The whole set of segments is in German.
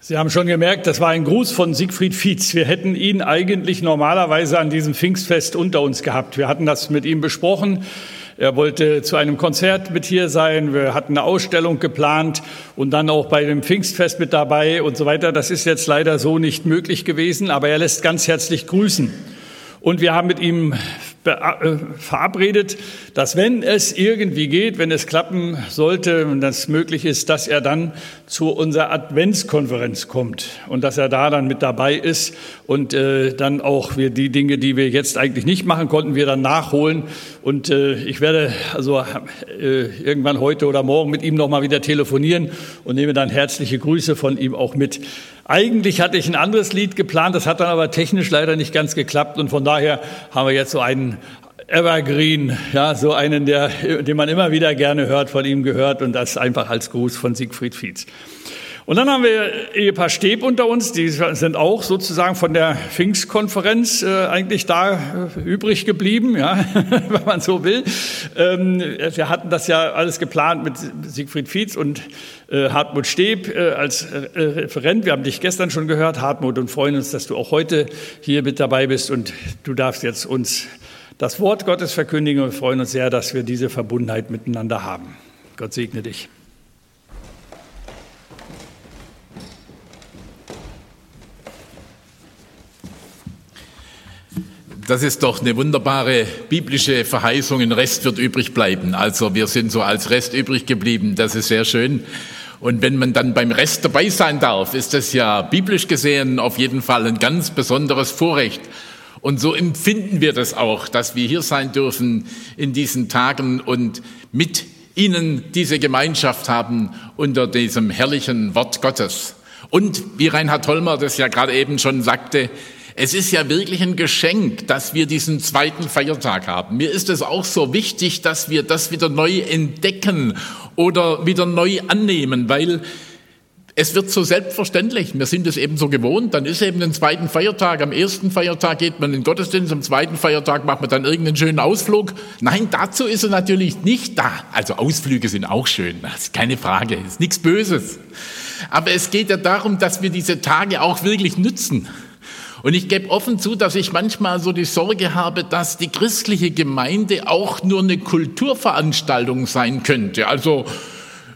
Sie haben schon gemerkt, das war ein Gruß von Siegfried Fietz. Wir hätten ihn eigentlich normalerweise an diesem Pfingstfest unter uns gehabt. Wir hatten das mit ihm besprochen. Er wollte zu einem Konzert mit hier sein. Wir hatten eine Ausstellung geplant und dann auch bei dem Pfingstfest mit dabei und so weiter. Das ist jetzt leider so nicht möglich gewesen, aber er lässt ganz herzlich grüßen. Und wir haben mit ihm verabredet, dass wenn es irgendwie geht, wenn es klappen sollte und das möglich ist, dass er dann zu unserer Adventskonferenz kommt und dass er da dann mit dabei ist und äh, dann auch wir die Dinge, die wir jetzt eigentlich nicht machen konnten, wir dann nachholen. Und äh, ich werde also äh, irgendwann heute oder morgen mit ihm noch mal wieder telefonieren und nehme dann herzliche Grüße von ihm auch mit. Eigentlich hatte ich ein anderes Lied geplant, das hat dann aber technisch leider nicht ganz geklappt und von daher haben wir jetzt so einen Evergreen, ja, so einen, der, den man immer wieder gerne hört, von ihm gehört und das einfach als Gruß von Siegfried Fietz. Und dann haben wir Ehepaar Steb unter uns, die sind auch sozusagen von der Pfingstkonferenz äh, eigentlich da äh, übrig geblieben, ja, wenn man so will. Ähm, wir hatten das ja alles geplant mit Siegfried Fietz und äh, Hartmut Steb äh, als äh, Referent. Wir haben dich gestern schon gehört, Hartmut, und freuen uns, dass du auch heute hier mit dabei bist und du darfst jetzt uns das Wort Gottes verkündigen und freuen uns sehr, dass wir diese Verbundenheit miteinander haben. Gott segne dich. Das ist doch eine wunderbare biblische Verheißung. Ein Rest wird übrig bleiben. Also wir sind so als Rest übrig geblieben. Das ist sehr schön. Und wenn man dann beim Rest dabei sein darf, ist das ja biblisch gesehen auf jeden Fall ein ganz besonderes Vorrecht. Und so empfinden wir das auch, dass wir hier sein dürfen in diesen Tagen und mit Ihnen diese Gemeinschaft haben unter diesem herrlichen Wort Gottes. Und wie Reinhard Holmer das ja gerade eben schon sagte, es ist ja wirklich ein Geschenk, dass wir diesen zweiten Feiertag haben. Mir ist es auch so wichtig, dass wir das wieder neu entdecken oder wieder neu annehmen, weil es wird so selbstverständlich. Wir sind es eben so gewohnt. Dann ist eben ein zweiten Feiertag. Am ersten Feiertag geht man in den Gottesdienst, am zweiten Feiertag macht man dann irgendeinen schönen Ausflug. Nein, dazu ist er natürlich nicht da. Also Ausflüge sind auch schön, das ist keine Frage, das ist nichts Böses. Aber es geht ja darum, dass wir diese Tage auch wirklich nützen. Und ich gebe offen zu, dass ich manchmal so die Sorge habe, dass die christliche Gemeinde auch nur eine Kulturveranstaltung sein könnte. Also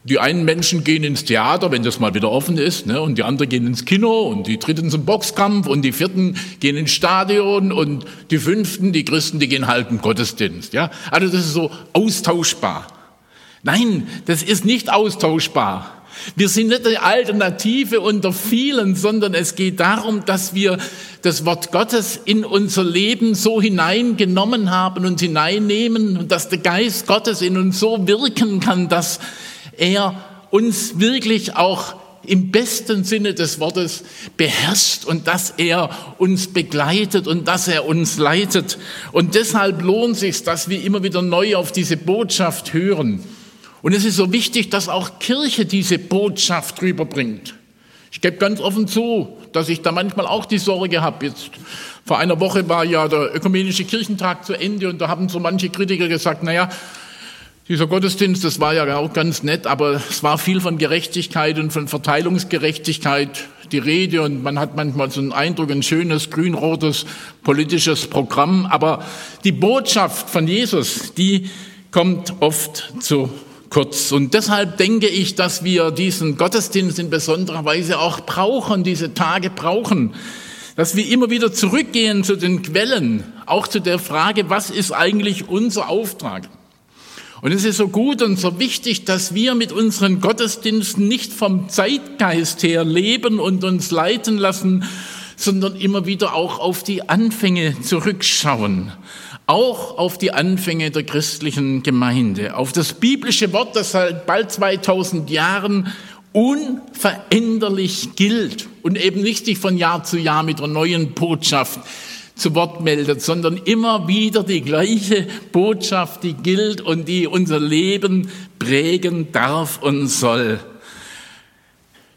die einen Menschen gehen ins Theater, wenn das mal wieder offen ist, ne, und die anderen gehen ins Kino und die dritten zum Boxkampf und die vierten gehen ins Stadion und die fünften, die Christen, die gehen halt im Gottesdienst. Ja, also das ist so austauschbar. Nein, das ist nicht austauschbar. Wir sind nicht die Alternative unter vielen, sondern es geht darum, dass wir das Wort Gottes in unser Leben so hineingenommen haben und hineinnehmen und dass der Geist Gottes in uns so wirken kann, dass er uns wirklich auch im besten Sinne des Wortes beherrscht und dass er uns begleitet und dass er uns leitet. Und deshalb lohnt sich, dass wir immer wieder neu auf diese Botschaft hören. Und es ist so wichtig, dass auch Kirche diese Botschaft rüberbringt. Ich gebe ganz offen zu, dass ich da manchmal auch die Sorge habe. Jetzt vor einer Woche war ja der ökumenische Kirchentag zu Ende und da haben so manche Kritiker gesagt, naja, dieser Gottesdienst, das war ja auch ganz nett, aber es war viel von Gerechtigkeit und von Verteilungsgerechtigkeit die Rede und man hat manchmal so einen Eindruck, ein schönes grün-rotes politisches Programm, aber die Botschaft von Jesus, die kommt oft zu kurz. Und deshalb denke ich, dass wir diesen Gottesdienst in besonderer Weise auch brauchen, diese Tage brauchen. Dass wir immer wieder zurückgehen zu den Quellen, auch zu der Frage, was ist eigentlich unser Auftrag? Und es ist so gut und so wichtig, dass wir mit unseren Gottesdiensten nicht vom Zeitgeist her leben und uns leiten lassen, sondern immer wieder auch auf die Anfänge zurückschauen auch auf die Anfänge der christlichen Gemeinde, auf das biblische Wort, das seit bald 2000 Jahren unveränderlich gilt und eben nicht sich von Jahr zu Jahr mit einer neuen Botschaft zu Wort meldet, sondern immer wieder die gleiche Botschaft, die gilt und die unser Leben prägen darf und soll.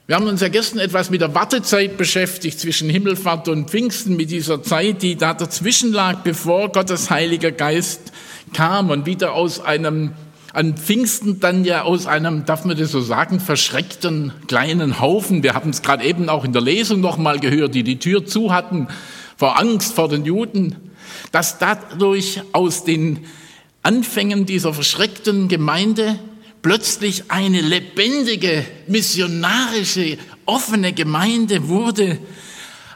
Wir haben uns ja gestern etwas mit der Wartezeit beschäftigt zwischen Himmelfahrt und Pfingsten, mit dieser Zeit, die da dazwischen lag, bevor Gottes Heiliger Geist kam und wieder aus einem an Pfingsten dann ja aus einem, darf man das so sagen, verschreckten kleinen Haufen, wir haben es gerade eben auch in der Lesung nochmal gehört, die die Tür zu hatten, vor Angst vor den Juden, dass dadurch aus den Anfängen dieser verschreckten Gemeinde plötzlich eine lebendige, missionarische, offene Gemeinde wurde.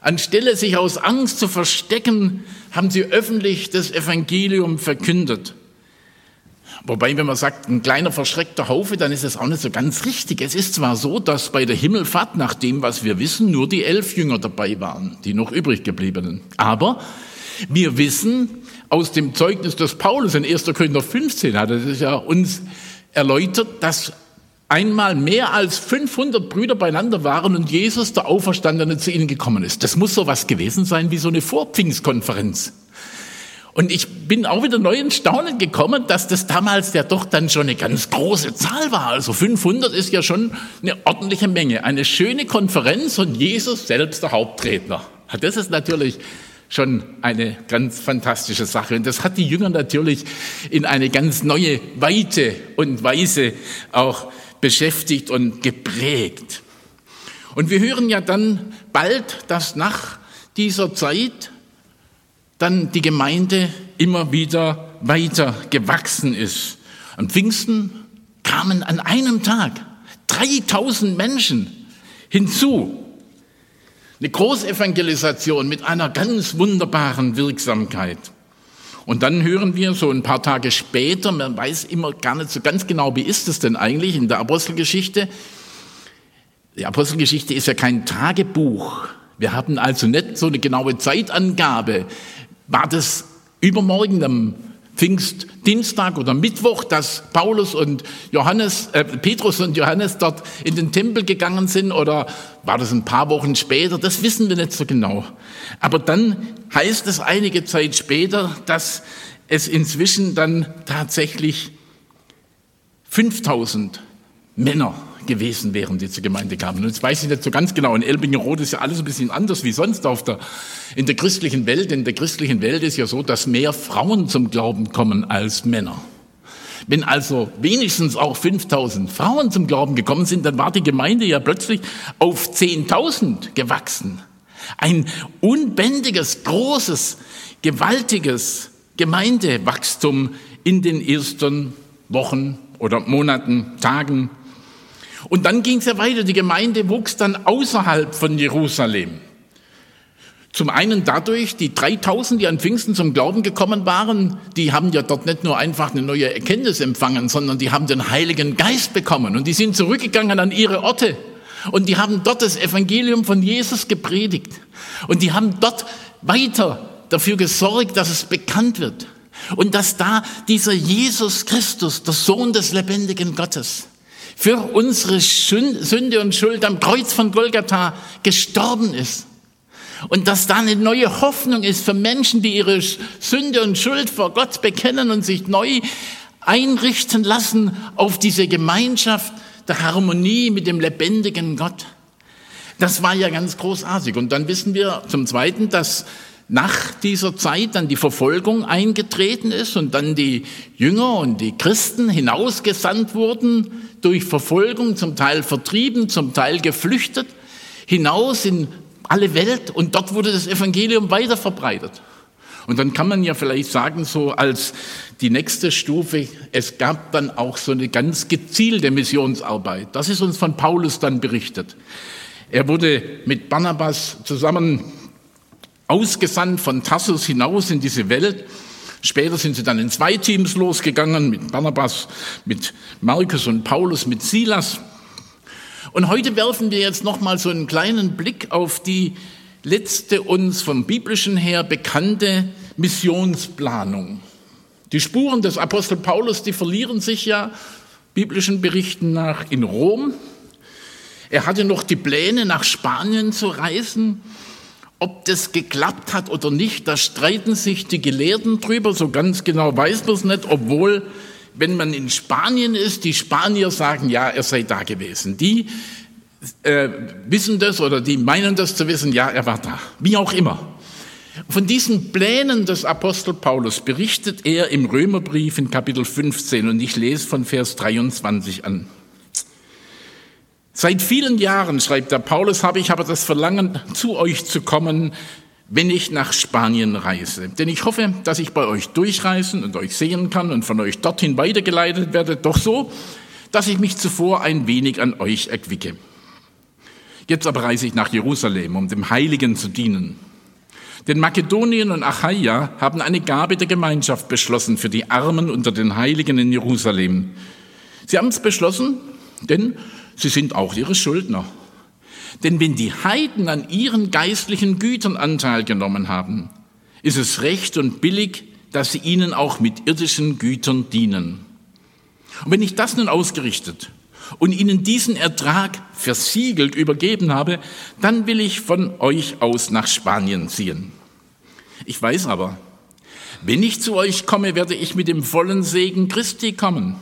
Anstelle sich aus Angst zu verstecken, haben sie öffentlich das Evangelium verkündet. Wobei, wenn man sagt, ein kleiner verschreckter Haufe, dann ist es auch nicht so ganz richtig. Es ist zwar so, dass bei der Himmelfahrt, nach dem, was wir wissen, nur die elf Jünger dabei waren, die noch übrig gebliebenen. Aber wir wissen aus dem Zeugnis des Paulus in 1. Korinther 15 hat es ja uns erläutert, dass einmal mehr als 500 Brüder beieinander waren und Jesus, der Auferstandene, zu ihnen gekommen ist. Das muss so was gewesen sein wie so eine Vorpfingstkonferenz. Und ich bin auch wieder neu in Staunen gekommen, dass das damals ja doch dann schon eine ganz große Zahl war. Also 500 ist ja schon eine ordentliche Menge. Eine schöne Konferenz und Jesus selbst der Hauptredner. Das ist natürlich schon eine ganz fantastische Sache. Und das hat die Jünger natürlich in eine ganz neue Weite und Weise auch beschäftigt und geprägt. Und wir hören ja dann bald, dass nach dieser Zeit dann die Gemeinde immer wieder weiter gewachsen ist. Am Pfingsten kamen an einem Tag 3000 Menschen hinzu. Eine Großevangelisation mit einer ganz wunderbaren Wirksamkeit. Und dann hören wir so ein paar Tage später, man weiß immer gar nicht so ganz genau, wie ist es denn eigentlich in der Apostelgeschichte. Die Apostelgeschichte ist ja kein Tagebuch. Wir haben also nicht so eine genaue Zeitangabe, war das übermorgen am Pfingstdienstag oder Mittwoch, dass Paulus und Johannes, äh, Petrus und Johannes dort in den Tempel gegangen sind oder war das ein paar Wochen später? Das wissen wir nicht so genau. Aber dann heißt es einige Zeit später, dass es inzwischen dann tatsächlich 5000 Männer gewesen wären, die zur Gemeinde kamen. Und jetzt weiß ich nicht so ganz genau, in Elbingerode ist ja alles ein bisschen anders wie sonst auf der, in der christlichen Welt. In der christlichen Welt ist ja so, dass mehr Frauen zum Glauben kommen als Männer. Wenn also wenigstens auch 5000 Frauen zum Glauben gekommen sind, dann war die Gemeinde ja plötzlich auf 10.000 gewachsen. Ein unbändiges, großes, gewaltiges Gemeindewachstum in den ersten Wochen oder Monaten, Tagen und dann ging es ja weiter. Die Gemeinde wuchs dann außerhalb von Jerusalem. Zum einen dadurch, die 3000, die an Pfingsten zum Glauben gekommen waren, die haben ja dort nicht nur einfach eine neue Erkenntnis empfangen, sondern die haben den Heiligen Geist bekommen und die sind zurückgegangen an ihre Orte und die haben dort das Evangelium von Jesus gepredigt und die haben dort weiter dafür gesorgt, dass es bekannt wird und dass da dieser Jesus Christus, der Sohn des lebendigen Gottes, für unsere Sünde und Schuld am Kreuz von Golgatha gestorben ist. Und dass da eine neue Hoffnung ist für Menschen, die ihre Sünde und Schuld vor Gott bekennen und sich neu einrichten lassen auf diese Gemeinschaft der Harmonie mit dem lebendigen Gott. Das war ja ganz großartig. Und dann wissen wir zum Zweiten, dass nach dieser Zeit dann die Verfolgung eingetreten ist und dann die Jünger und die Christen hinausgesandt wurden durch Verfolgung, zum Teil vertrieben, zum Teil geflüchtet, hinaus in alle Welt und dort wurde das Evangelium weiter verbreitet. Und dann kann man ja vielleicht sagen, so als die nächste Stufe, es gab dann auch so eine ganz gezielte Missionsarbeit. Das ist uns von Paulus dann berichtet. Er wurde mit Barnabas zusammen ausgesandt von Tarsus hinaus in diese Welt. Später sind sie dann in zwei Teams losgegangen, mit Barnabas, mit Markus und Paulus, mit Silas. Und heute werfen wir jetzt nochmal so einen kleinen Blick auf die letzte uns vom biblischen her bekannte Missionsplanung. Die Spuren des Apostel Paulus, die verlieren sich ja biblischen Berichten nach in Rom. Er hatte noch die Pläne, nach Spanien zu reisen. Ob das geklappt hat oder nicht, da streiten sich die Gelehrten drüber. So ganz genau weiß man es nicht, obwohl, wenn man in Spanien ist, die Spanier sagen, ja, er sei da gewesen. Die äh, wissen das oder die meinen das zu wissen, ja, er war da. Wie auch immer. Von diesen Plänen des Apostel Paulus berichtet er im Römerbrief in Kapitel 15 und ich lese von Vers 23 an. Seit vielen Jahren, schreibt der Paulus, habe ich aber das Verlangen, zu euch zu kommen, wenn ich nach Spanien reise. Denn ich hoffe, dass ich bei euch durchreisen und euch sehen kann und von euch dorthin weitergeleitet werde, doch so, dass ich mich zuvor ein wenig an euch erquicke. Jetzt aber reise ich nach Jerusalem, um dem Heiligen zu dienen. Denn Makedonien und Achaia haben eine Gabe der Gemeinschaft beschlossen für die Armen unter den Heiligen in Jerusalem. Sie haben es beschlossen, denn sie sind auch ihre Schuldner. Denn wenn die Heiden an ihren geistlichen Gütern Anteil genommen haben, ist es recht und billig, dass sie ihnen auch mit irdischen Gütern dienen. Und wenn ich das nun ausgerichtet und ihnen diesen Ertrag versiegelt übergeben habe, dann will ich von euch aus nach Spanien ziehen. Ich weiß aber, wenn ich zu euch komme, werde ich mit dem vollen Segen Christi kommen.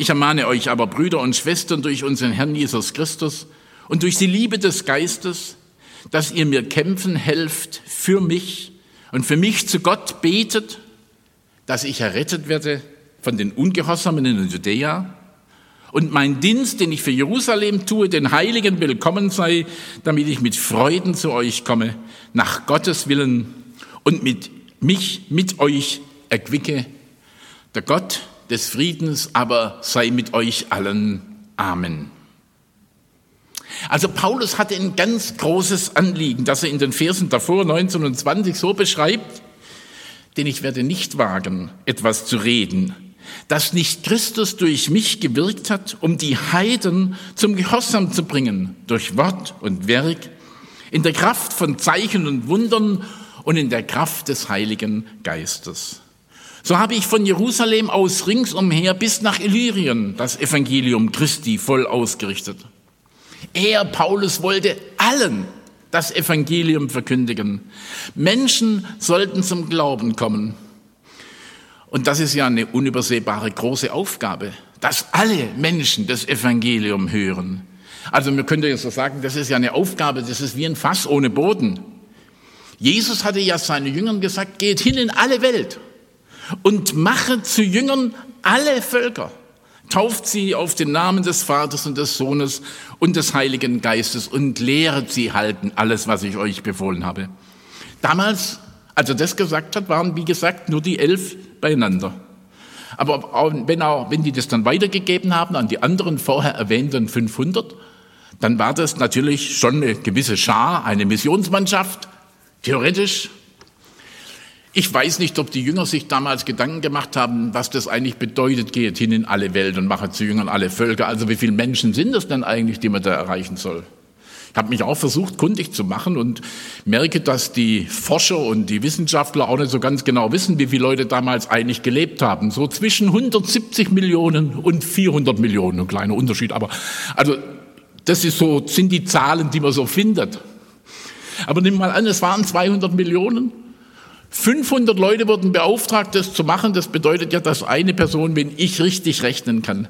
Ich ermahne euch aber, Brüder und Schwestern, durch unseren Herrn Jesus Christus und durch die Liebe des Geistes, dass ihr mir kämpfen helft für mich und für mich zu Gott betet, dass ich errettet werde von den Ungehorsamen in Judäa und mein Dienst, den ich für Jerusalem tue, den Heiligen willkommen sei, damit ich mit Freuden zu euch komme, nach Gottes Willen und mit mich mit euch erquicke. Der Gott des Friedens aber sei mit euch allen. Amen. Also Paulus hatte ein ganz großes Anliegen, das er in den Versen davor 19 und 20 so beschreibt, denn ich werde nicht wagen, etwas zu reden, dass nicht Christus durch mich gewirkt hat, um die Heiden zum Gehorsam zu bringen, durch Wort und Werk, in der Kraft von Zeichen und Wundern und in der Kraft des Heiligen Geistes. So habe ich von Jerusalem aus ringsumher bis nach Illyrien das Evangelium Christi voll ausgerichtet. Er, Paulus, wollte allen das Evangelium verkündigen. Menschen sollten zum Glauben kommen. Und das ist ja eine unübersehbare große Aufgabe, dass alle Menschen das Evangelium hören. Also man könnte jetzt so sagen, das ist ja eine Aufgabe, das ist wie ein Fass ohne Boden. Jesus hatte ja seinen Jüngern gesagt, geht hin in alle Welt und mache zu Jüngern alle Völker. Tauft sie auf den Namen des Vaters und des Sohnes und des Heiligen Geistes und lehret sie halten alles, was ich euch befohlen habe. Damals, als er das gesagt hat, waren, wie gesagt, nur die elf beieinander. Aber wenn, auch, wenn die das dann weitergegeben haben an die anderen vorher erwähnten 500, dann war das natürlich schon eine gewisse Schar, eine Missionsmannschaft, theoretisch. Ich weiß nicht, ob die Jünger sich damals Gedanken gemacht haben, was das eigentlich bedeutet, geht hin in alle Welt und mache zu Jüngern alle Völker. Also wie viele Menschen sind das denn eigentlich, die man da erreichen soll? Ich habe mich auch versucht, kundig zu machen und merke, dass die Forscher und die Wissenschaftler auch nicht so ganz genau wissen, wie viele Leute damals eigentlich gelebt haben. So zwischen 170 Millionen und 400 Millionen, ein kleiner Unterschied. Aber also das ist so, sind die Zahlen, die man so findet. Aber nimm mal an, es waren 200 Millionen. 500 Leute wurden beauftragt, das zu machen. Das bedeutet ja, dass eine Person, wenn ich richtig rechnen kann,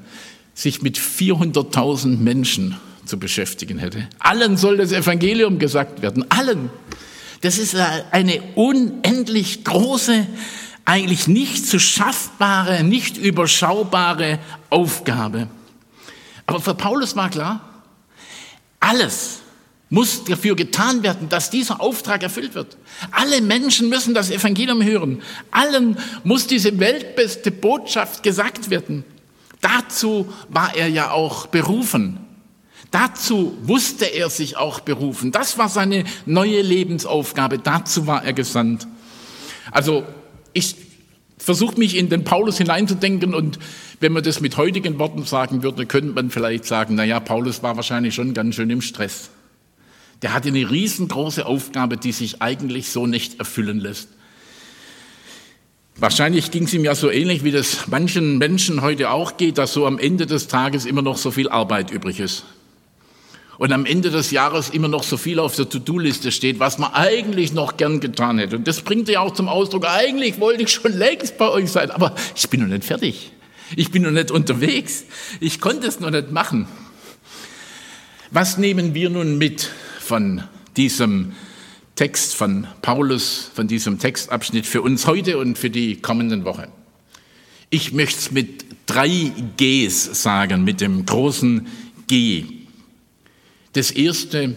sich mit 400.000 Menschen zu beschäftigen hätte. Allen soll das Evangelium gesagt werden. Allen. Das ist eine unendlich große, eigentlich nicht zu schaffbare, nicht überschaubare Aufgabe. Aber für Paulus war klar, alles muss dafür getan werden, dass dieser Auftrag erfüllt wird. Alle Menschen müssen das Evangelium hören. Allen muss diese weltbeste Botschaft gesagt werden. Dazu war er ja auch berufen. Dazu wusste er sich auch berufen. Das war seine neue Lebensaufgabe. Dazu war er gesandt. Also ich versuche mich in den Paulus hineinzudenken und wenn man das mit heutigen Worten sagen würde, könnte man vielleicht sagen, na ja, Paulus war wahrscheinlich schon ganz schön im Stress. Der hatte eine riesengroße Aufgabe, die sich eigentlich so nicht erfüllen lässt. Wahrscheinlich ging es ihm ja so ähnlich, wie das manchen Menschen heute auch geht, dass so am Ende des Tages immer noch so viel Arbeit übrig ist und am Ende des Jahres immer noch so viel auf der To-Do-Liste steht, was man eigentlich noch gern getan hätte. Und das bringt ja auch zum Ausdruck, eigentlich wollte ich schon längst bei euch sein, aber ich bin noch nicht fertig. Ich bin noch nicht unterwegs. Ich konnte es noch nicht machen. Was nehmen wir nun mit von diesem Text von Paulus, von diesem Textabschnitt für uns heute und für die kommenden Woche. Ich möchte es mit drei Gs sagen, mit dem großen G. Das erste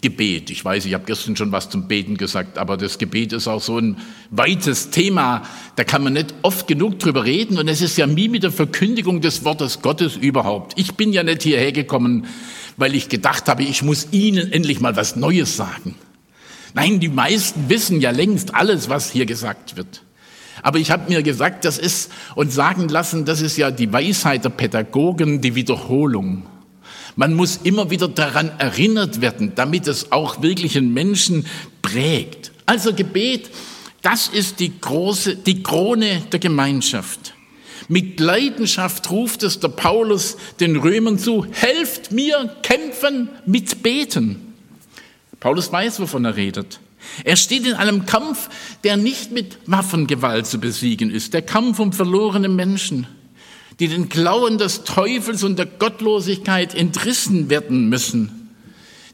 Gebet. Ich weiß, ich habe gestern schon was zum Beten gesagt, aber das Gebet ist auch so ein weites Thema. Da kann man nicht oft genug drüber reden und es ist ja wie mit der Verkündigung des Wortes Gottes überhaupt. Ich bin ja nicht hierher gekommen, weil ich gedacht habe, ich muss Ihnen endlich mal was Neues sagen. Nein, die meisten wissen ja längst alles, was hier gesagt wird. Aber ich habe mir gesagt, das ist und sagen lassen, das ist ja die Weisheit der Pädagogen, die Wiederholung. Man muss immer wieder daran erinnert werden, damit es auch wirklich einen Menschen prägt. Also Gebet, das ist die große, die Krone der Gemeinschaft. Mit Leidenschaft ruft es der Paulus den Römern zu, helft mir kämpfen mit Beten. Paulus weiß, wovon er redet. Er steht in einem Kampf, der nicht mit Waffengewalt zu besiegen ist, der Kampf um verlorene Menschen die den Klauen des Teufels und der Gottlosigkeit entrissen werden müssen.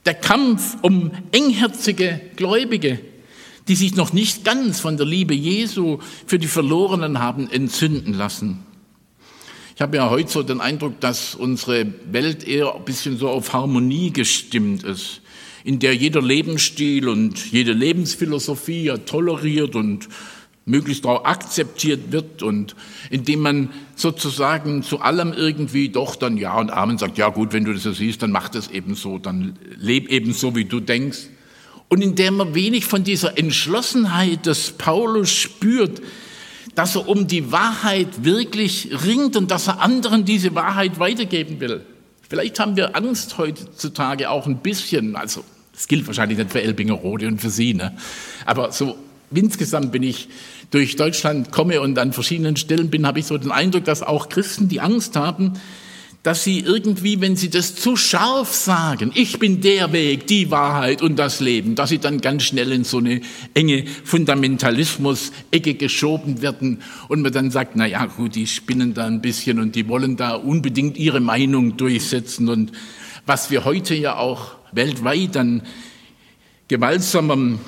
Der Kampf um engherzige Gläubige, die sich noch nicht ganz von der Liebe Jesu für die Verlorenen haben entzünden lassen. Ich habe ja heute so den Eindruck, dass unsere Welt eher ein bisschen so auf Harmonie gestimmt ist, in der jeder Lebensstil und jede Lebensphilosophie ja toleriert und möglichst auch akzeptiert wird und indem man sozusagen zu allem irgendwie doch dann Ja und Amen sagt, ja gut, wenn du das so siehst, dann mach das eben so, dann leb eben so, wie du denkst. Und indem man wenig von dieser Entschlossenheit des Paulus spürt, dass er um die Wahrheit wirklich ringt und dass er anderen diese Wahrheit weitergeben will. Vielleicht haben wir Angst heutzutage auch ein bisschen, also das gilt wahrscheinlich nicht für Elbinger Rode und für Sie, ne? aber so insgesamt bin ich durch Deutschland komme und an verschiedenen Stellen bin, habe ich so den Eindruck, dass auch Christen die Angst haben, dass sie irgendwie, wenn sie das zu scharf sagen, ich bin der Weg, die Wahrheit und das Leben, dass sie dann ganz schnell in so eine enge Fundamentalismus-Ecke geschoben werden und man dann sagt, na ja, gut, die spinnen da ein bisschen und die wollen da unbedingt ihre Meinung durchsetzen. Und was wir heute ja auch weltweit an gewaltsamem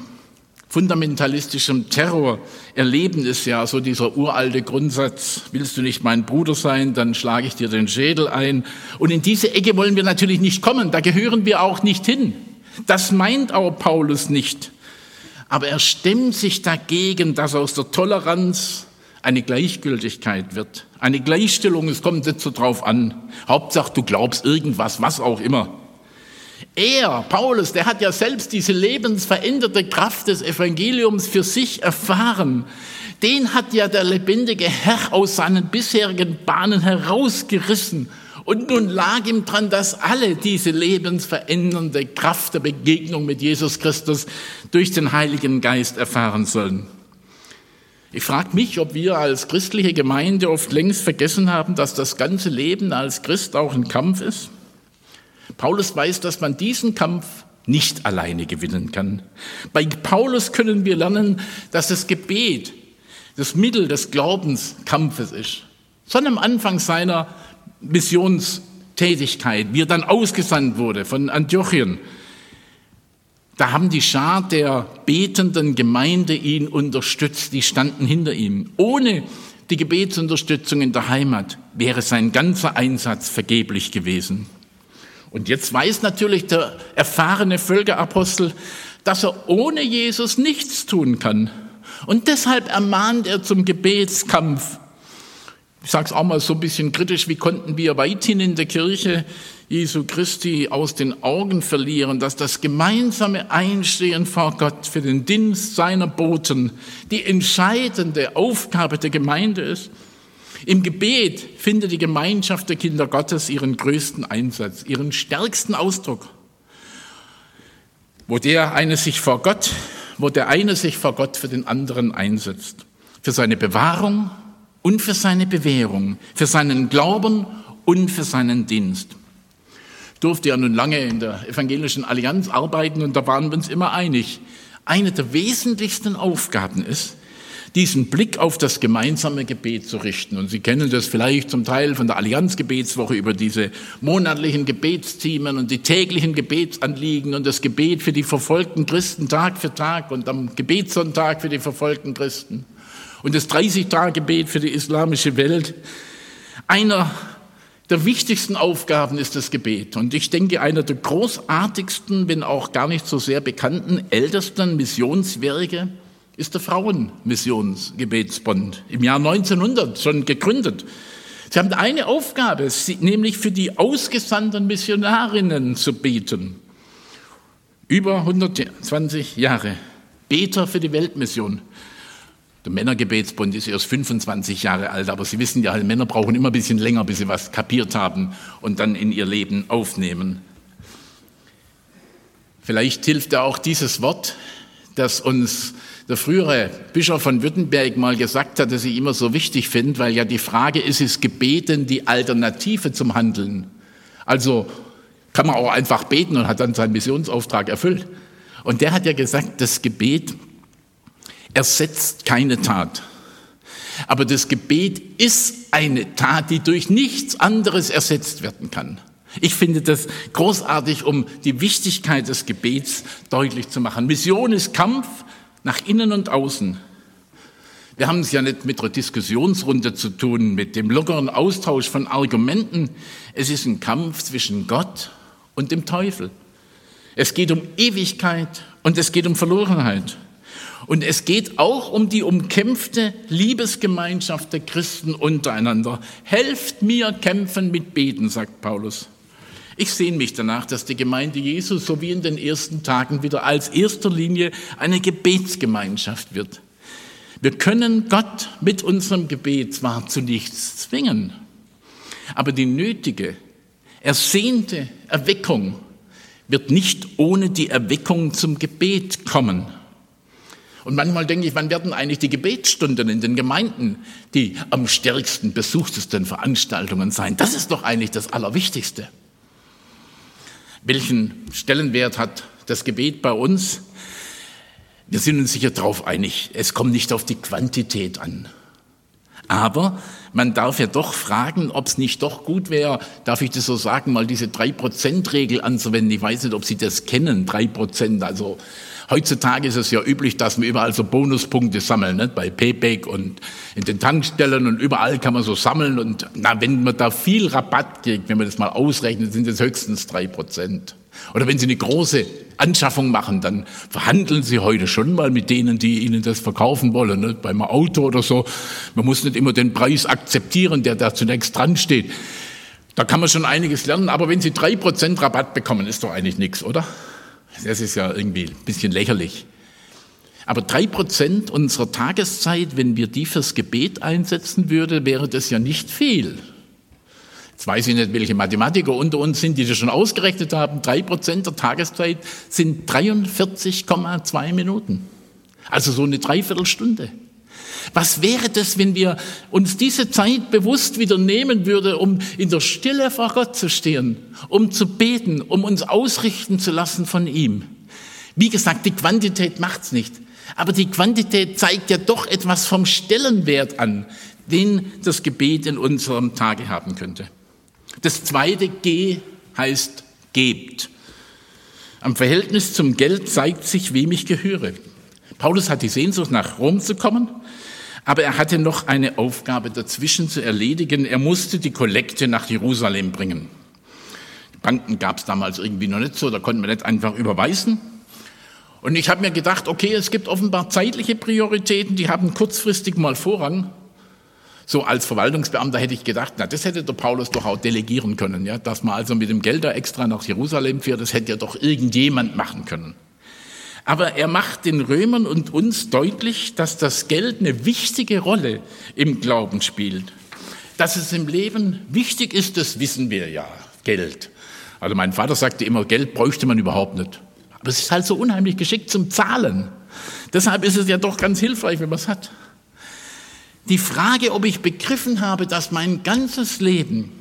fundamentalistischem Terror erleben, ist ja so dieser uralte Grundsatz, willst du nicht mein Bruder sein, dann schlage ich dir den Schädel ein. Und in diese Ecke wollen wir natürlich nicht kommen, da gehören wir auch nicht hin. Das meint auch Paulus nicht. Aber er stemmt sich dagegen, dass aus der Toleranz eine Gleichgültigkeit wird. Eine Gleichstellung, es kommt nicht so drauf an. Hauptsache, du glaubst irgendwas, was auch immer. Er, Paulus, der hat ja selbst diese lebensveränderte Kraft des Evangeliums für sich erfahren. Den hat ja der lebendige Herr aus seinen bisherigen Bahnen herausgerissen. Und nun lag ihm dran, dass alle diese lebensverändernde Kraft der Begegnung mit Jesus Christus durch den Heiligen Geist erfahren sollen. Ich frage mich, ob wir als christliche Gemeinde oft längst vergessen haben, dass das ganze Leben als Christ auch ein Kampf ist. Paulus weiß, dass man diesen Kampf nicht alleine gewinnen kann. Bei Paulus können wir lernen, dass das Gebet das Mittel des Glaubenskampfes ist. Schon am Anfang seiner Missionstätigkeit, wie er dann ausgesandt wurde von Antiochien, da haben die Schar der betenden Gemeinde ihn unterstützt, die standen hinter ihm. Ohne die Gebetsunterstützung in der Heimat wäre sein ganzer Einsatz vergeblich gewesen. Und jetzt weiß natürlich der erfahrene Völkerapostel, dass er ohne Jesus nichts tun kann. Und deshalb ermahnt er zum Gebetskampf. Ich sage es auch mal so ein bisschen kritisch, wie konnten wir weithin in der Kirche Jesu Christi aus den Augen verlieren, dass das gemeinsame Einstehen vor Gott für den Dienst seiner Boten die entscheidende Aufgabe der Gemeinde ist. Im Gebet findet die Gemeinschaft der Kinder Gottes ihren größten Einsatz, ihren stärksten Ausdruck. Wo der eine sich vor Gott, wo der eine sich vor Gott für den anderen einsetzt. Für seine Bewahrung und für seine Bewährung, für seinen Glauben und für seinen Dienst. Ich durfte ja nun lange in der evangelischen Allianz arbeiten und da waren wir uns immer einig. Eine der wesentlichsten Aufgaben ist, diesen Blick auf das gemeinsame Gebet zu richten. Und Sie kennen das vielleicht zum Teil von der Allianzgebetswoche über diese monatlichen Gebetsthemen und die täglichen Gebetsanliegen und das Gebet für die verfolgten Christen Tag für Tag und am Gebetssonntag für die verfolgten Christen und das 30-Tage-Gebet für die islamische Welt. Einer der wichtigsten Aufgaben ist das Gebet. Und ich denke, einer der großartigsten, wenn auch gar nicht so sehr bekannten, ältesten Missionswerke ist der Frauenmissionsgebetsbund, im Jahr 1900 schon gegründet. Sie haben eine Aufgabe, nämlich für die ausgesandten Missionarinnen zu beten. Über 120 Jahre. Beter für die Weltmission. Der Männergebetsbund ist erst 25 Jahre alt, aber Sie wissen ja, Männer brauchen immer ein bisschen länger, bis sie was kapiert haben und dann in ihr Leben aufnehmen. Vielleicht hilft ja auch dieses Wort, das uns der frühere Bischof von Württemberg mal gesagt hat, dass ich immer so wichtig finde, weil ja die Frage ist, ist Gebeten die Alternative zum Handeln? Also kann man auch einfach beten und hat dann seinen Missionsauftrag erfüllt. Und der hat ja gesagt, das Gebet ersetzt keine Tat. Aber das Gebet ist eine Tat, die durch nichts anderes ersetzt werden kann. Ich finde das großartig, um die Wichtigkeit des Gebets deutlich zu machen. Mission ist Kampf nach innen und außen. Wir haben es ja nicht mit einer Diskussionsrunde zu tun, mit dem lockeren Austausch von Argumenten. Es ist ein Kampf zwischen Gott und dem Teufel. Es geht um Ewigkeit und es geht um Verlorenheit. Und es geht auch um die umkämpfte Liebesgemeinschaft der Christen untereinander. Helft mir kämpfen mit Beten, sagt Paulus. Ich sehne mich danach, dass die Gemeinde Jesus so wie in den ersten Tagen wieder als erster Linie eine Gebetsgemeinschaft wird. Wir können Gott mit unserem Gebet zwar zu nichts zwingen, aber die nötige, ersehnte Erweckung wird nicht ohne die Erweckung zum Gebet kommen. Und manchmal denke ich, wann werden eigentlich die Gebetsstunden in den Gemeinden die am stärksten besuchtesten Veranstaltungen sein? Das ist doch eigentlich das Allerwichtigste. Welchen Stellenwert hat das Gebet bei uns? Wir sind uns sicher darauf einig, es kommt nicht auf die Quantität an. Aber man darf ja doch fragen, ob es nicht doch gut wäre, darf ich das so sagen, mal diese 3%-Regel anzuwenden. Ich weiß nicht, ob Sie das kennen, 3%. Also Heutzutage ist es ja üblich, dass wir überall so Bonuspunkte sammeln, ne? bei Payback und in den Tankstellen und überall kann man so sammeln. Und na, wenn man da viel Rabatt kriegt, wenn man das mal ausrechnet, sind es höchstens drei Prozent. Oder wenn Sie eine große Anschaffung machen, dann verhandeln Sie heute schon mal mit denen, die Ihnen das verkaufen wollen, ne? beim Auto oder so. Man muss nicht immer den Preis akzeptieren, der da zunächst dran steht. Da kann man schon einiges lernen, aber wenn Sie drei Prozent Rabatt bekommen, ist doch eigentlich nichts, oder? Das ist ja irgendwie ein bisschen lächerlich. Aber drei Prozent unserer Tageszeit, wenn wir die fürs Gebet einsetzen würden, wäre das ja nicht viel. Jetzt weiß ich nicht, welche Mathematiker unter uns sind, die das schon ausgerechnet haben. Drei Prozent der Tageszeit sind 43,2 Minuten. Also so eine Dreiviertelstunde. Was wäre das, wenn wir uns diese Zeit bewusst wieder nehmen würden, um in der Stille vor Gott zu stehen, um zu beten, um uns ausrichten zu lassen von ihm? Wie gesagt, die Quantität macht's nicht. Aber die Quantität zeigt ja doch etwas vom Stellenwert an, den das Gebet in unserem Tage haben könnte. Das zweite G heißt gebt. Am Verhältnis zum Geld zeigt sich, wem ich gehöre. Paulus hat die Sehnsucht, nach Rom zu kommen. Aber er hatte noch eine Aufgabe dazwischen zu erledigen. Er musste die Kollekte nach Jerusalem bringen. Banken gab es damals irgendwie noch nicht so, da konnte man nicht einfach überweisen. Und ich habe mir gedacht, okay, es gibt offenbar zeitliche Prioritäten, die haben kurzfristig mal Vorrang. So als Verwaltungsbeamter hätte ich gedacht, na, das hätte der Paulus doch auch delegieren können, ja, dass man also mit dem Geld da extra nach Jerusalem fährt, das hätte ja doch irgendjemand machen können. Aber er macht den Römern und uns deutlich, dass das Geld eine wichtige Rolle im Glauben spielt. Dass es im Leben wichtig ist, das wissen wir ja. Geld. Also mein Vater sagte immer, Geld bräuchte man überhaupt nicht. Aber es ist halt so unheimlich geschickt zum Zahlen. Deshalb ist es ja doch ganz hilfreich, wenn man es hat. Die Frage, ob ich begriffen habe, dass mein ganzes Leben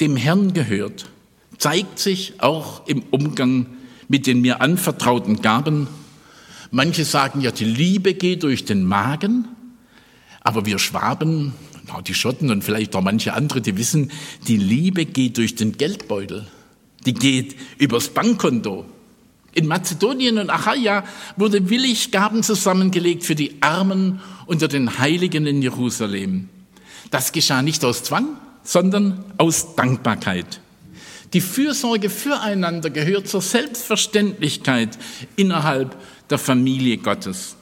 dem Herrn gehört, zeigt sich auch im Umgang mit den mir anvertrauten Gaben Manche sagen ja, die Liebe geht durch den Magen. Aber wir Schwaben, die Schotten und vielleicht auch manche andere, die wissen, die Liebe geht durch den Geldbeutel. Die geht übers Bankkonto. In Mazedonien und Achaia wurde willig Gaben zusammengelegt für die Armen unter den Heiligen in Jerusalem. Das geschah nicht aus Zwang, sondern aus Dankbarkeit. Die Fürsorge füreinander gehört zur Selbstverständlichkeit innerhalb der Familie Gottes.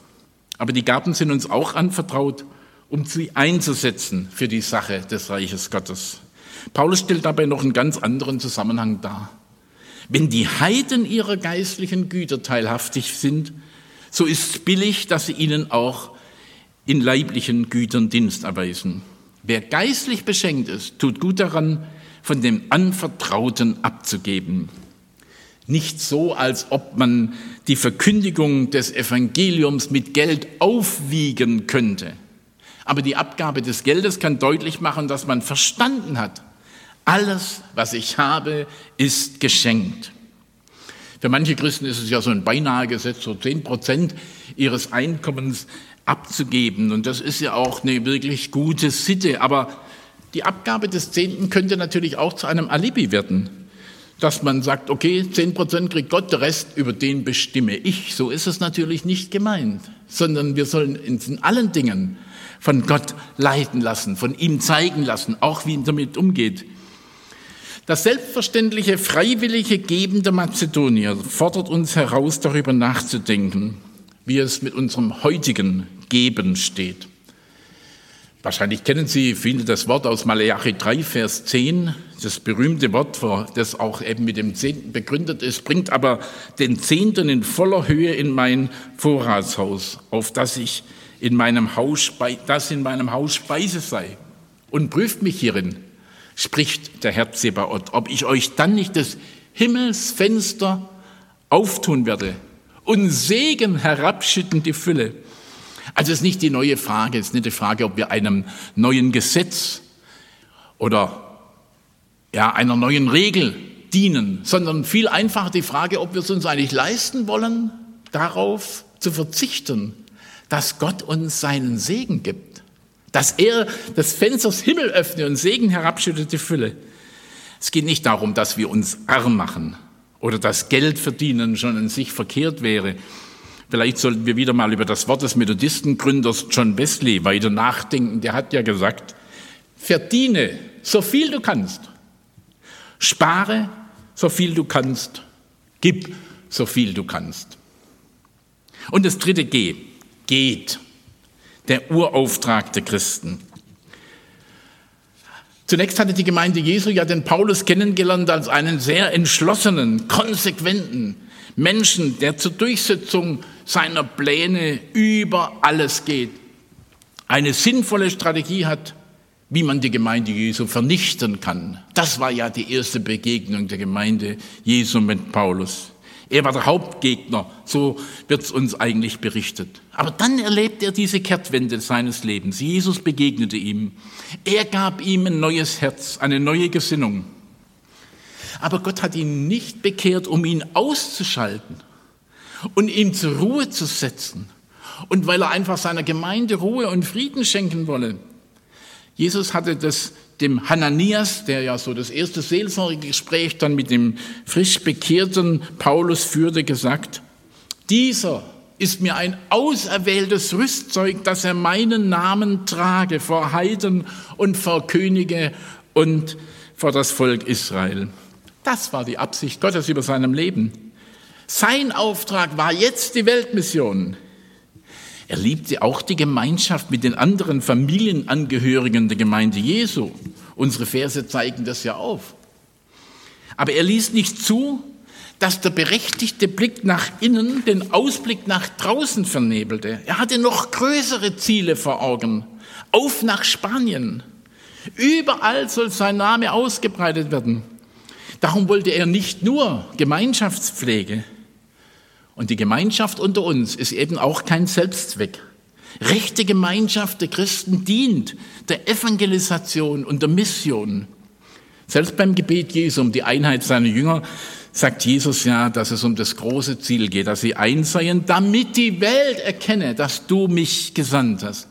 Aber die Gaben sind uns auch anvertraut, um sie einzusetzen für die Sache des Reiches Gottes. Paulus stellt dabei noch einen ganz anderen Zusammenhang dar. Wenn die Heiden ihrer geistlichen Güter teilhaftig sind, so ist es billig, dass sie ihnen auch in leiblichen Gütern Dienst erweisen. Wer geistlich beschenkt ist, tut gut daran, von dem Anvertrauten abzugeben. Nicht so, als ob man die Verkündigung des Evangeliums mit Geld aufwiegen könnte. Aber die Abgabe des Geldes kann deutlich machen, dass man verstanden hat, alles, was ich habe, ist geschenkt. Für manche Christen ist es ja so ein beinahe Gesetz, so zehn Prozent ihres Einkommens abzugeben. Und das ist ja auch eine wirklich gute Sitte. Aber die Abgabe des Zehnten könnte natürlich auch zu einem Alibi werden, dass man sagt, okay, zehn Prozent kriegt Gott, der Rest über den bestimme ich. So ist es natürlich nicht gemeint, sondern wir sollen in allen Dingen von Gott leiten lassen, von ihm zeigen lassen, auch wie er damit umgeht. Das selbstverständliche, freiwillige Geben der Mazedonier fordert uns heraus, darüber nachzudenken, wie es mit unserem heutigen Geben steht. Wahrscheinlich kennen Sie viele das Wort aus Malachi 3, Vers 10, das berühmte Wort, das auch eben mit dem Zehnten begründet ist, bringt aber den Zehnten in voller Höhe in mein Vorratshaus, auf das ich in meinem Haus, das in meinem Haus Speise sei und prüft mich hierin, spricht der Herr Zebaoth, ob ich euch dann nicht das Himmelsfenster auftun werde und Segen herabschütten die Fülle also es ist nicht die neue Frage, es ist nicht die Frage, ob wir einem neuen Gesetz oder ja, einer neuen Regel dienen, sondern viel einfacher die Frage, ob wir es uns eigentlich leisten wollen, darauf zu verzichten, dass Gott uns seinen Segen gibt, dass er das Fenster des Himmel öffnet und Segen herabschüttet die Fülle. Es geht nicht darum, dass wir uns arm machen oder dass Geld verdienen schon in sich verkehrt wäre, Vielleicht sollten wir wieder mal über das Wort des Methodistengründers John Wesley weiter nachdenken. Der hat ja gesagt, verdiene so viel du kannst, spare so viel du kannst, gib so viel du kannst. Und das dritte G, geht, der Urauftrag der Christen. Zunächst hatte die Gemeinde Jesu ja den Paulus kennengelernt als einen sehr entschlossenen, konsequenten Menschen, der zur Durchsetzung seiner Pläne über alles geht, eine sinnvolle Strategie hat, wie man die Gemeinde Jesu vernichten kann. Das war ja die erste Begegnung der Gemeinde Jesu mit Paulus. Er war der Hauptgegner, so wird es uns eigentlich berichtet. Aber dann erlebt er diese Kehrtwende seines Lebens. Jesus begegnete ihm. Er gab ihm ein neues Herz, eine neue Gesinnung. Aber Gott hat ihn nicht bekehrt, um ihn auszuschalten und ihn zur Ruhe zu setzen und weil er einfach seiner Gemeinde Ruhe und Frieden schenken wolle. Jesus hatte das dem Hananias, der ja so das erste Seelsorgegespräch dann mit dem frisch bekehrten Paulus führte, gesagt, dieser ist mir ein auserwähltes Rüstzeug, dass er meinen Namen trage vor Heiden und vor Könige und vor das Volk Israel. Das war die Absicht Gottes über seinem Leben. Sein Auftrag war jetzt die Weltmission. Er liebte auch die Gemeinschaft mit den anderen Familienangehörigen der Gemeinde Jesu. Unsere Verse zeigen das ja auf. Aber er ließ nicht zu, dass der berechtigte Blick nach innen den Ausblick nach draußen vernebelte. Er hatte noch größere Ziele vor Augen. Auf nach Spanien. Überall soll sein Name ausgebreitet werden. Darum wollte er nicht nur Gemeinschaftspflege. Und die Gemeinschaft unter uns ist eben auch kein Selbstzweck. Rechte Gemeinschaft der Christen dient der Evangelisation und der Mission. Selbst beim Gebet Jesu um die Einheit seiner Jünger sagt Jesus ja, dass es um das große Ziel geht, dass sie eins seien, damit die Welt erkenne, dass du mich gesandt hast.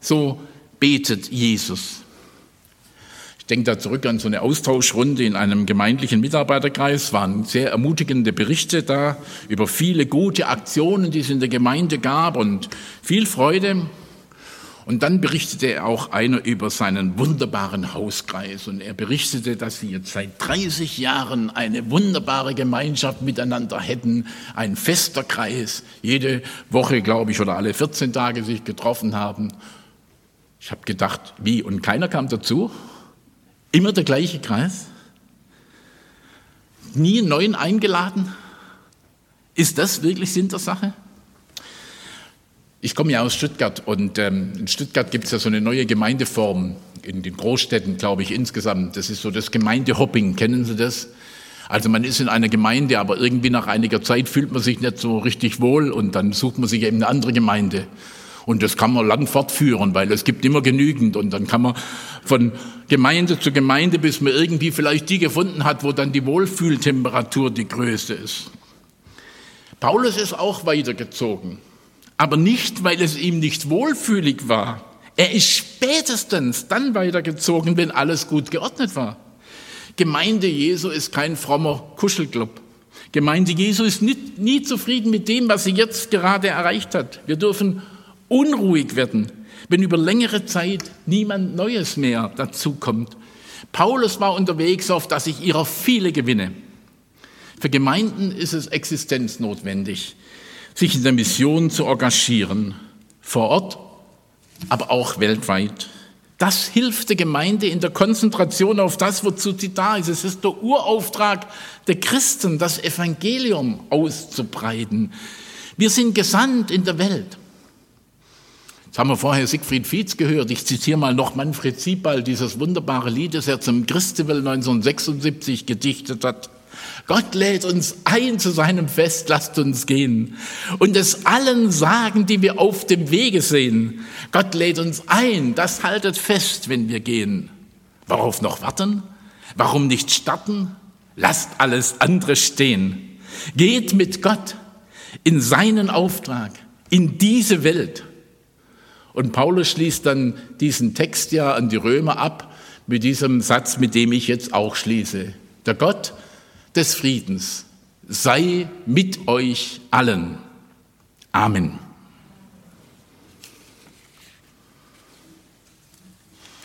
So betet Jesus. Denke da zurück an so eine Austauschrunde in einem gemeindlichen Mitarbeiterkreis. Waren sehr ermutigende Berichte da über viele gute Aktionen, die es in der Gemeinde gab und viel Freude. Und dann berichtete auch einer über seinen wunderbaren Hauskreis. Und er berichtete, dass sie jetzt seit 30 Jahren eine wunderbare Gemeinschaft miteinander hätten. Ein fester Kreis. Jede Woche, glaube ich, oder alle 14 Tage sich getroffen haben. Ich habe gedacht, wie? Und keiner kam dazu? Immer der gleiche Kreis? Nie einen neuen eingeladen? Ist das wirklich Sinn der Sache? Ich komme ja aus Stuttgart und ähm, in Stuttgart gibt es ja so eine neue Gemeindeform in den Großstädten, glaube ich, insgesamt. Das ist so das Gemeindehopping. Kennen Sie das? Also man ist in einer Gemeinde, aber irgendwie nach einiger Zeit fühlt man sich nicht so richtig wohl und dann sucht man sich eben eine andere Gemeinde. Und das kann man lang fortführen, weil es gibt immer genügend. Und dann kann man von Gemeinde zu Gemeinde, bis man irgendwie vielleicht die gefunden hat, wo dann die Wohlfühltemperatur die größte ist. Paulus ist auch weitergezogen aber nicht, weil es ihm nicht wohlfühlig war. Er ist spätestens dann weitergezogen, wenn alles gut geordnet war. Gemeinde Jesu ist kein frommer Kuschelclub. Gemeinde Jesu ist nie, nie zufrieden mit dem, was sie jetzt gerade erreicht hat. Wir dürfen unruhig werden, wenn über längere Zeit niemand Neues mehr dazukommt. Paulus war unterwegs, auf dass ich ihrer viele gewinne. Für Gemeinden ist es existenznotwendig, sich in der Mission zu engagieren, vor Ort, aber auch weltweit. Das hilft der Gemeinde in der Konzentration auf das, wozu sie da ist. Es ist der Urauftrag der Christen, das Evangelium auszubreiten. Wir sind gesandt in der Welt. Jetzt haben wir vorher Siegfried Fietz gehört. Ich zitiere mal noch Manfred Siebald, dieses wunderbare Lied, das er zum Christival 1976 gedichtet hat. Gott lädt uns ein zu seinem Fest, lasst uns gehen. Und es allen sagen, die wir auf dem Wege sehen. Gott lädt uns ein, das haltet fest, wenn wir gehen. Worauf noch warten? Warum nicht starten? Lasst alles andere stehen. Geht mit Gott in seinen Auftrag, in diese Welt. Und Paulus schließt dann diesen Text ja an die Römer ab mit diesem Satz, mit dem ich jetzt auch schließe. Der Gott, des Friedens sei mit euch allen. Amen.